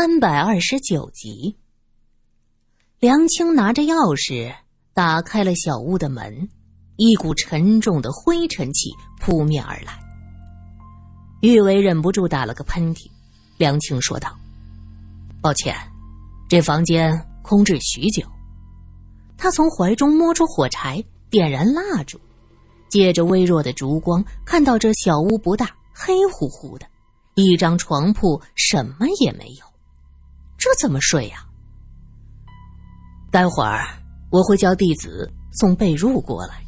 三百二十九集，梁青拿着钥匙打开了小屋的门，一股沉重的灰尘气扑面而来。玉伟忍不住打了个喷嚏，梁青说道：“抱歉，这房间空置许久。”他从怀中摸出火柴，点燃蜡烛，借着微弱的烛光，看到这小屋不大，黑乎乎的，一张床铺什么也没有。这怎么睡呀？待会儿我会叫弟子送被褥过来。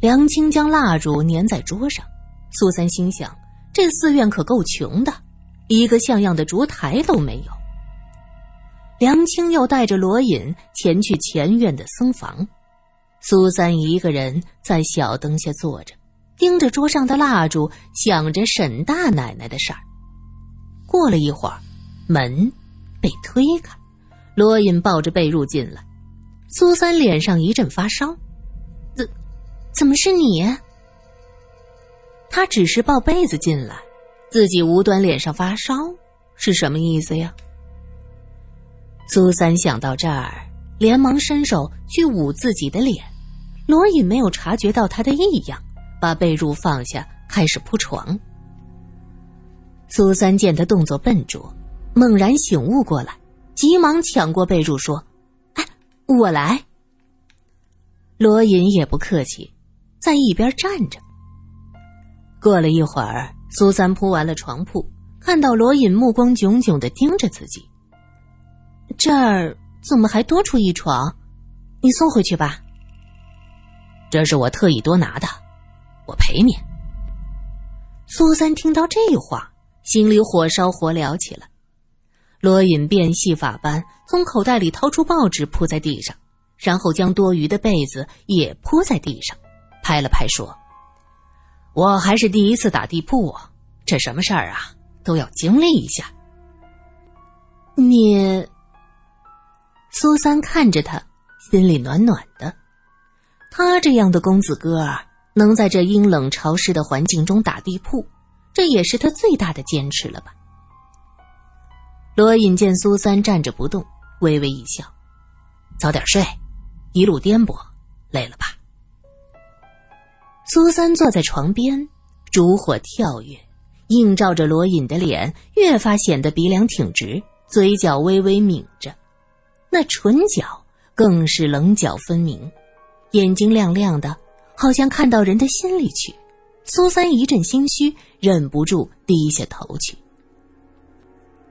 梁青将蜡烛粘在桌上，苏三心想：这寺院可够穷的，一个像样的烛台都没有。梁青又带着罗隐前去前院的僧房，苏三一个人在小灯下坐着，盯着桌上的蜡烛，想着沈大奶奶的事儿。过了一会儿。门被推开，罗隐抱着被褥进来。苏三脸上一阵发烧，怎怎么是你？他只是抱被子进来，自己无端脸上发烧是什么意思呀？苏三想到这儿，连忙伸手去捂自己的脸。罗隐没有察觉到他的异样，把被褥放下，开始铺床。苏三见他动作笨拙。猛然醒悟过来，急忙抢过被褥说：“哎，我来。”罗隐也不客气，在一边站着。过了一会儿，苏三铺完了床铺，看到罗隐目光炯炯的盯着自己，这儿怎么还多出一床？你送回去吧。这是我特意多拿的，我赔你。苏三听到这话，心里火烧火燎起来。罗隐变戏法般从口袋里掏出报纸铺在地上，然后将多余的被子也铺在地上，拍了拍说：“我还是第一次打地铺啊，这什么事儿啊，都要经历一下。”你，苏三看着他，心里暖暖的。他这样的公子哥儿，能在这阴冷潮湿的环境中打地铺，这也是他最大的坚持了吧。罗隐见苏三站着不动，微微一笑：“早点睡，一路颠簸，累了吧？”苏三坐在床边，烛火跳跃，映照着罗隐的脸，越发显得鼻梁挺直，嘴角微微抿着，那唇角更是棱角分明，眼睛亮亮的，好像看到人的心里去。苏三一阵心虚，忍不住低下头去。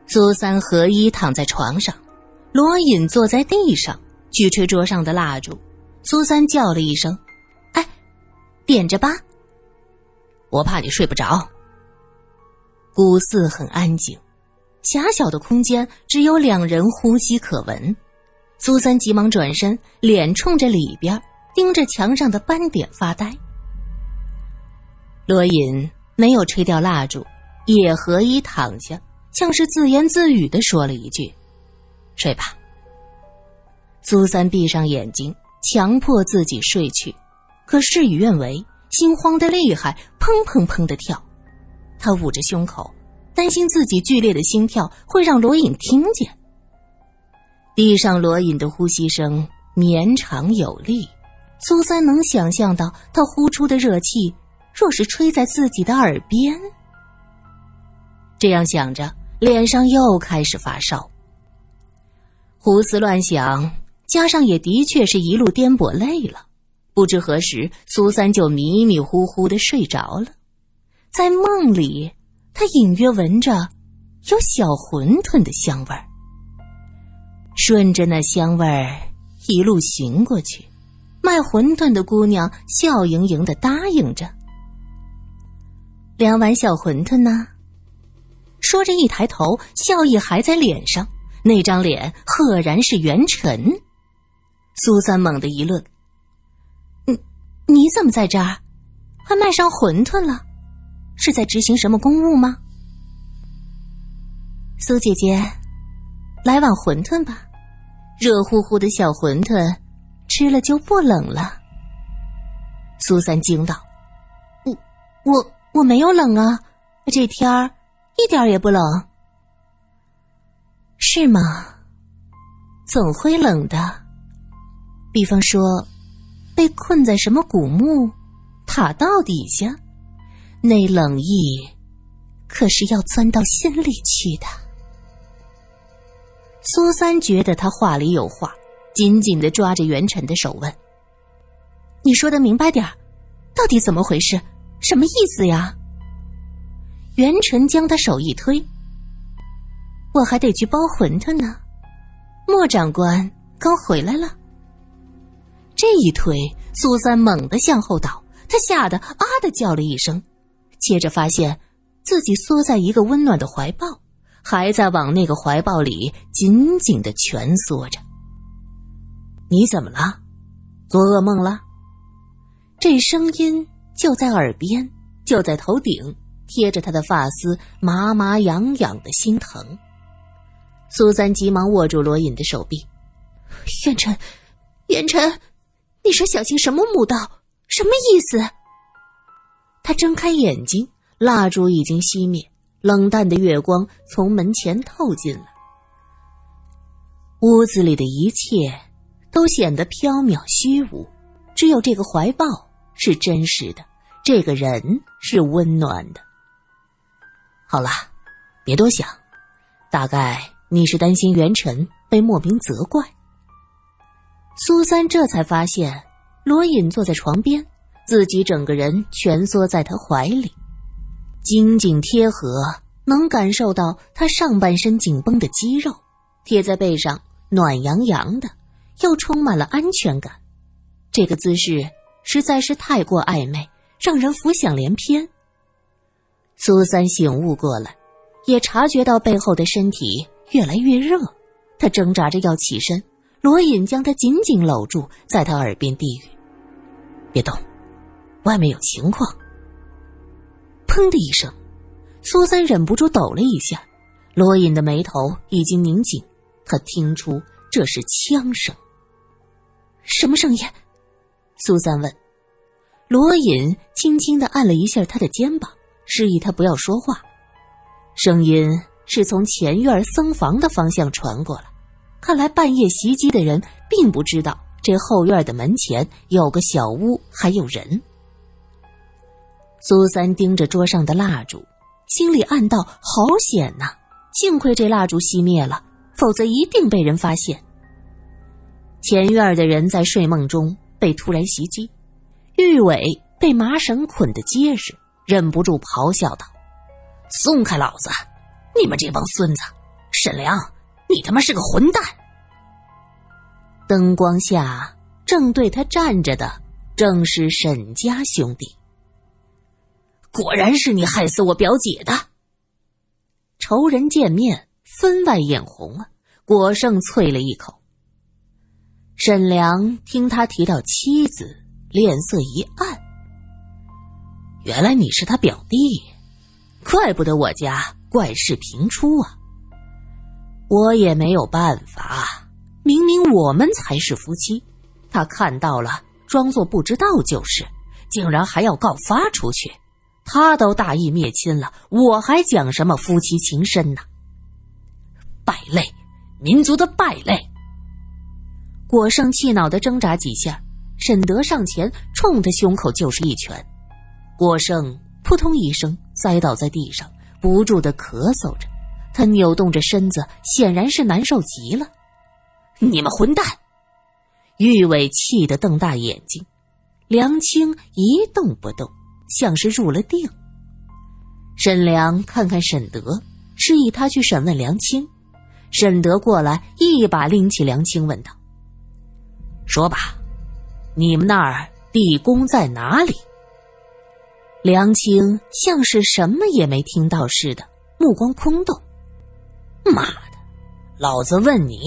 苏三合一躺在床上，罗隐坐在地上，去吹桌上的蜡烛。苏三叫了一声：“哎，点着吧。”我怕你睡不着。古寺很安静，狭小的空间只有两人呼吸可闻。苏三急忙转身，脸冲着里边，盯着墙上的斑点发呆。罗隐没有吹掉蜡烛，也合衣躺下。像是自言自语的说了一句：“睡吧。”苏三闭上眼睛，强迫自己睡去，可事与愿违，心慌的厉害，砰砰砰的跳。他捂着胸口，担心自己剧烈的心跳会让罗隐听见。地上罗隐的呼吸声绵长有力，苏三能想象到他呼出的热气，若是吹在自己的耳边。这样想着。脸上又开始发烧，胡思乱想，加上也的确是一路颠簸累了，不知何时苏三就迷迷糊糊的睡着了。在梦里，他隐约闻着有小馄饨的香味儿，顺着那香味儿一路寻过去，卖馄饨的姑娘笑盈盈的答应着：“两碗小馄饨呢。”说着，一抬头，笑意还在脸上，那张脸赫然是元辰。苏三猛地一愣：“你你怎么在这儿？还卖上馄饨了？是在执行什么公务吗？”苏姐姐，来碗馄饨吧，热乎乎的小馄饨，吃了就不冷了。苏三惊道：“我我我没有冷啊，这天儿。”一点也不冷。是吗？总会冷的。比方说，被困在什么古墓、塔道底下，那冷意可是要钻到心里去的。苏三觉得他话里有话，紧紧的抓着元辰的手问：“你说的明白点儿，到底怎么回事？什么意思呀？”元辰将他手一推：“我还得去包馄饨呢，莫长官刚回来了。”这一推，苏三猛地向后倒，他吓得啊的叫了一声，接着发现自己缩在一个温暖的怀抱，还在往那个怀抱里紧紧的蜷缩着。你怎么了？做噩梦了？这声音就在耳边，就在头顶，贴着他的发丝，麻麻痒痒的心疼。苏三急忙握住罗隐的手臂，元辰，元辰。你说小心什么墓道？什么意思？他睁开眼睛，蜡烛已经熄灭，冷淡的月光从门前透进来，屋子里的一切都显得缥缈虚无，只有这个怀抱是真实的，这个人是温暖的。好了，别多想，大概你是担心元辰被莫名责怪。苏三这才发现，罗隐坐在床边，自己整个人蜷缩在他怀里，紧紧贴合，能感受到他上半身紧绷的肌肉，贴在背上暖洋洋的，又充满了安全感。这个姿势实在是太过暧昧，让人浮想联翩。苏三醒悟过来，也察觉到背后的身体越来越热，他挣扎着要起身。罗隐将他紧紧搂住，在他耳边低语：“别动，外面有情况。”砰的一声，苏三忍不住抖了一下。罗隐的眉头已经拧紧，他听出这是枪声。什么声音？苏三问。罗隐轻轻的按了一下他的肩膀，示意他不要说话。声音是从前院僧房的方向传过来。看来半夜袭击的人并不知道这后院的门前有个小屋，还有人。苏三盯着桌上的蜡烛，心里暗道：好险呐！幸亏这蜡烛熄灭了，否则一定被人发现。前院的人在睡梦中被突然袭击，玉伟被麻绳捆得结实，忍不住咆哮道：“松开老子！你们这帮孙子！沈良！”你他妈是个混蛋！灯光下，正对他站着的正是沈家兄弟。果然是你害死我表姐的！仇人见面，分外眼红啊！果胜啐了一口。沈良听他提到妻子，脸色一暗。原来你是他表弟，怪不得我家怪事频出啊！我也没有办法，明明我们才是夫妻，他看到了，装作不知道就是，竟然还要告发出去。他都大义灭亲了，我还讲什么夫妻情深呢？败类，民族的败类！果胜气恼的挣扎几下，沈德上前冲他胸口就是一拳，郭胜扑通一声栽倒在地上，不住的咳嗽着。他扭动着身子，显然是难受极了。你们混蛋！玉伟气得瞪大眼睛，梁青一动不动，像是入了定。沈良看看沈德，示意他去审问梁青。沈德过来，一把拎起梁青，问道：“说吧，你们那儿地宫在哪里？”梁青像是什么也没听到似的，目光空洞。妈的！老子问你，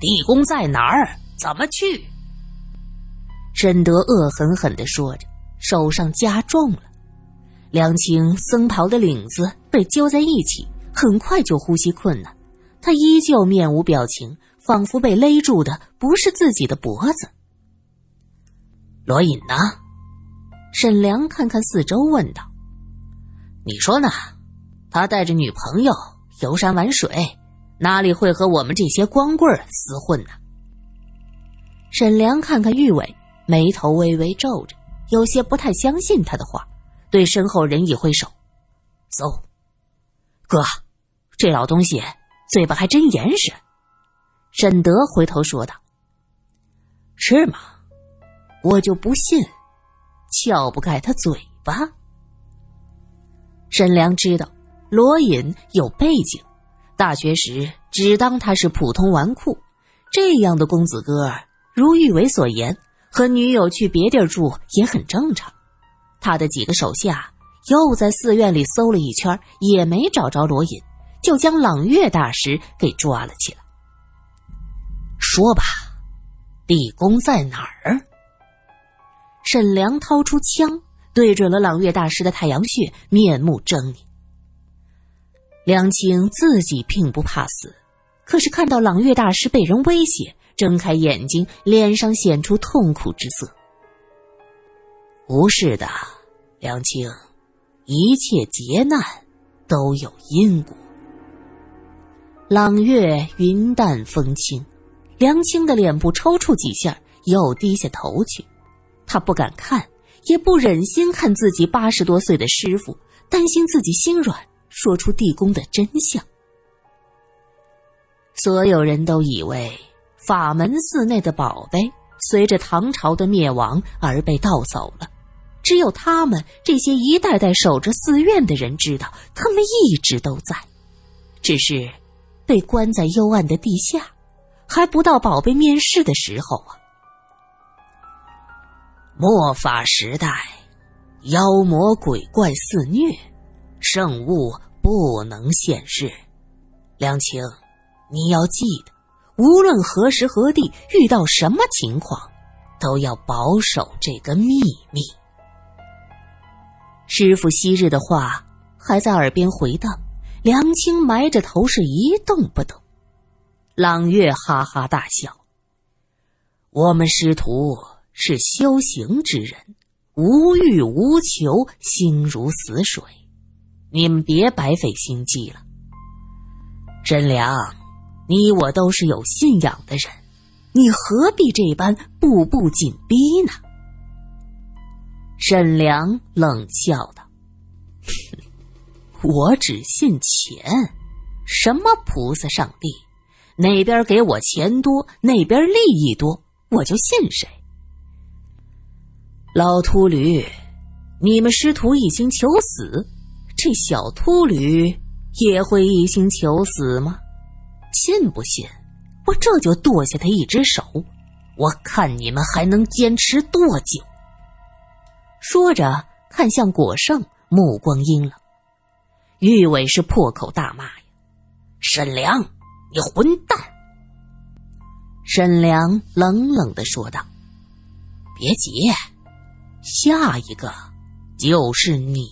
地宫在哪儿？怎么去？沈德恶狠狠的说着，手上加重了。梁青僧袍的领子被揪在一起，很快就呼吸困难。他依旧面无表情，仿佛被勒住的不是自己的脖子。罗隐呢？沈良看看四周，问道：“你说呢？他带着女朋友？”游山玩水，哪里会和我们这些光棍厮混呢？沈良看看玉伟，眉头微微皱着，有些不太相信他的话，对身后人一挥手：“走，哥，这老东西嘴巴还真严实。”沈德回头说道：“是吗？我就不信，撬不开他嘴巴。”沈良知道罗隐有背景，大学时只当他是普通纨绔，这样的公子哥儿，如玉伟所言，和女友去别地儿住也很正常。他的几个手下又在寺院里搜了一圈，也没找着罗隐，就将朗月大师给抓了起来。说吧，地宫在哪儿？沈良掏出枪。对准了朗月大师的太阳穴，面目狰狞。梁青自己并不怕死，可是看到朗月大师被人威胁，睁开眼睛，脸上显出痛苦之色。不是的，梁青，一切劫难都有因果。朗月云淡风轻，梁青的脸部抽搐几下，又低下头去，他不敢看。也不忍心看自己八十多岁的师傅，担心自己心软，说出地宫的真相。所有人都以为法门寺内的宝贝随着唐朝的灭亡而被盗走了，只有他们这些一代代守着寺院的人知道，他们一直都在，只是被关在幽暗的地下，还不到宝贝面世的时候啊。末法时代，妖魔鬼怪肆虐，圣物不能现世。梁青，你要记得，无论何时何地遇到什么情况，都要保守这个秘密。师傅昔日的话还在耳边回荡，梁青埋着头是一动不动。朗月哈哈大笑：“我们师徒。”是修行之人，无欲无求，心如死水。你们别白费心机了。沈良，你我都是有信仰的人，你何必这般步步紧逼呢？沈良冷笑道：“我只信钱，什么菩萨上帝，哪边给我钱多，哪边利益多，我就信谁。”老秃驴，你们师徒一心求死，这小秃驴也会一心求死吗？信不信我这就剁下他一只手？我看你们还能坚持多久？说着，看向果圣，目光阴冷。玉伟是破口大骂呀：“沈良，你混蛋！”沈良冷冷的说道：“别急。”下一个就是你。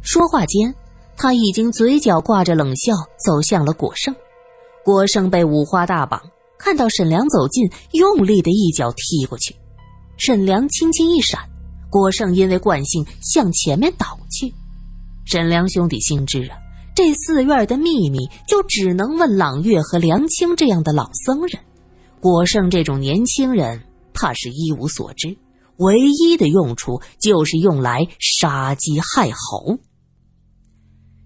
说话间，他已经嘴角挂着冷笑，走向了果圣。果圣被五花大绑，看到沈良走近，用力的一脚踢过去。沈良轻轻一闪，果胜因为惯性向前面倒去。沈良兄弟心知啊，这寺院的秘密就只能问朗月和梁青这样的老僧人。果胜这种年轻人，怕是一无所知。唯一的用处就是用来杀鸡害猴。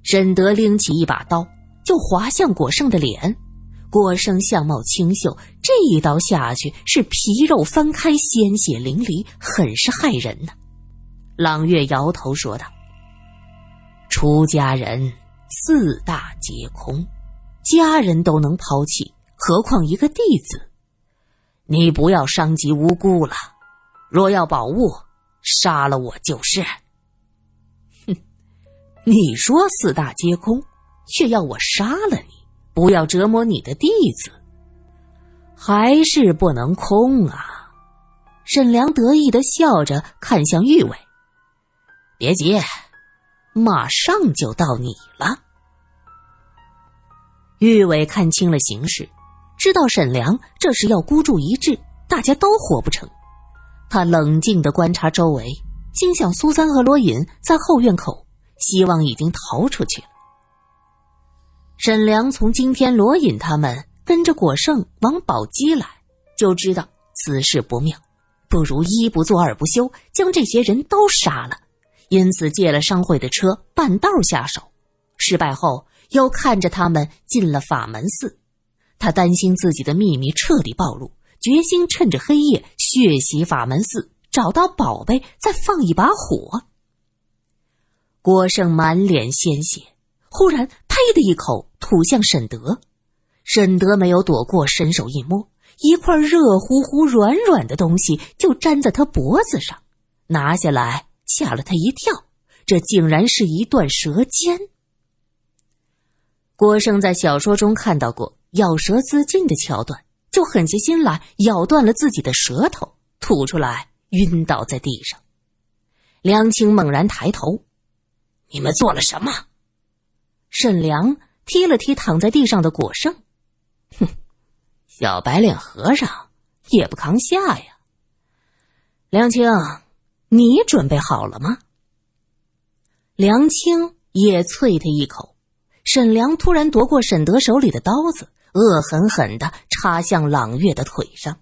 沈德拎起一把刀，就划向果圣的脸。果圣相貌清秀，这一刀下去是皮肉翻开，鲜血淋漓，很是骇人呢。朗月摇头说道：“出家人四大皆空，家人都能抛弃，何况一个弟子？你不要伤及无辜了。”若要宝物，杀了我就是。哼，你说四大皆空，却要我杀了你，不要折磨你的弟子，还是不能空啊！沈良得意的笑着，看向玉伟：“别急，马上就到你了。”玉伟看清了形势，知道沈良这是要孤注一掷，大家都活不成。他冷静的观察周围，心想：苏三和罗隐在后院口，希望已经逃出去了。沈良从今天罗隐他们跟着果圣往宝鸡来，就知道此事不妙，不如一不做二不休，将这些人都杀了。因此借了商会的车，半道下手。失败后，又看着他们进了法门寺。他担心自己的秘密彻底暴露，决心趁着黑夜血洗法门寺，找到宝贝，再放一把火。郭胜满脸鲜血，忽然呸的一口吐向沈德。沈德没有躲过，伸手一摸，一块热乎乎、软软的东西就粘在他脖子上，拿下来吓了他一跳，这竟然是一段舌尖。郭胜在小说中看到过咬舌自尽的桥段，就狠下心来咬断了自己的舌头，吐出来，晕倒在地上。梁青猛然抬头。你们做了什么？沈良踢了踢躺在地上的果圣，哼，小白脸和尚也不扛下呀。梁青，你准备好了吗？梁青也啐他一口。沈良突然夺过沈德手里的刀子，恶狠狠的插向朗月的腿上。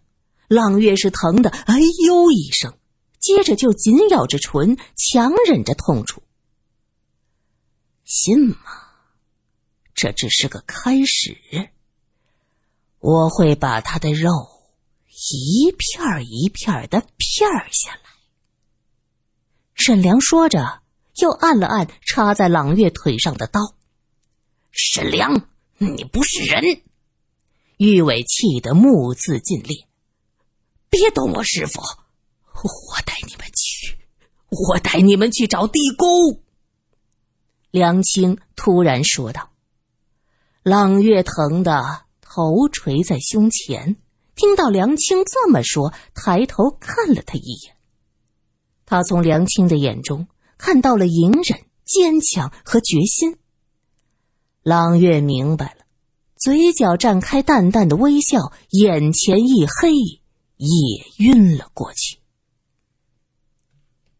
朗月是疼的，哎呦一声，接着就紧咬着唇，强忍着痛楚。信吗？这只是个开始。我会把他的肉一片一片的片下来。沈良说着，又按了按插在朗月腿上的刀。沈良，你不是人！玉伟气得目眦尽裂。别动我师傅，我带你们去，我带你们去找地宫。梁青突然说道：“朗月疼的头垂在胸前，听到梁青这么说，抬头看了他一眼。他从梁青的眼中看到了隐忍、坚强和决心。朗月明白了，嘴角绽开淡淡的微笑，眼前一黑，也晕了过去。”